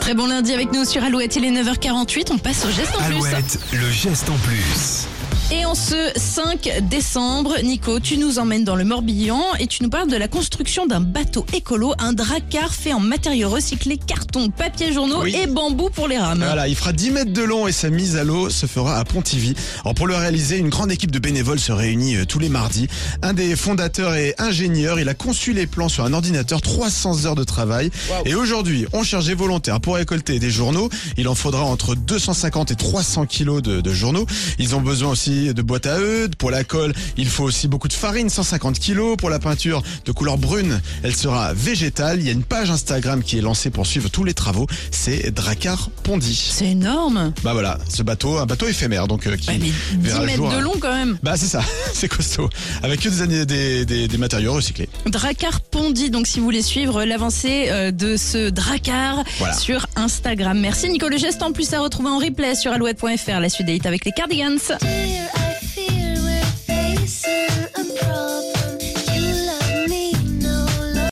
Très bon lundi avec nous sur Alouette, il est 9h48, on passe au geste en plus. Alouette, le geste en plus. Et en ce 5 décembre, Nico, tu nous emmènes dans le Morbihan et tu nous parles de la construction d'un bateau écolo, un dracar fait en matériaux recyclés, carton, papier journaux Oui. et bambou pour les rames. Voilà, il fera 10 mètres de long et sa mise à l'eau se fera à Pontivy. Alors pour le réaliser, une grande équipe de bénévoles se réunit euh, tous les mardis. Un des fondateurs est ingénieur, il a conçu les plans sur un ordinateur, 300 heures de travail. Et aujourd'hui, on cherche des volontaires pour récolter des journaux. Il en faudra entre 250 et 300 kilos de, de journaux. Ils ont besoin aussi de boîtes à eux. Pour la colle, il faut aussi beaucoup de farine, 150 kilos. Pour la peinture de couleur brune, elle sera végétale. Il y a une page Instagram qui est lancée pour suivre tous les travaux. C'est Dracar Pondy. C'est énorme. Bah voilà, ce bateau, un bateau éphémère, donc euh, qui Ouais, mais 10 verra le mètres jour, de hein. long quand même. Bah c'est ça, c'est costaud. Avec que des, années- des, des, des matériaux recyclés. Dracar Pondy, donc si vous voulez suivre l'avancée euh, de ce dracar Voilà. sur Instagram. Merci Nico, le geste en plus à retrouver en replay sur alouette.fr, la suite des hits avec les cardigans.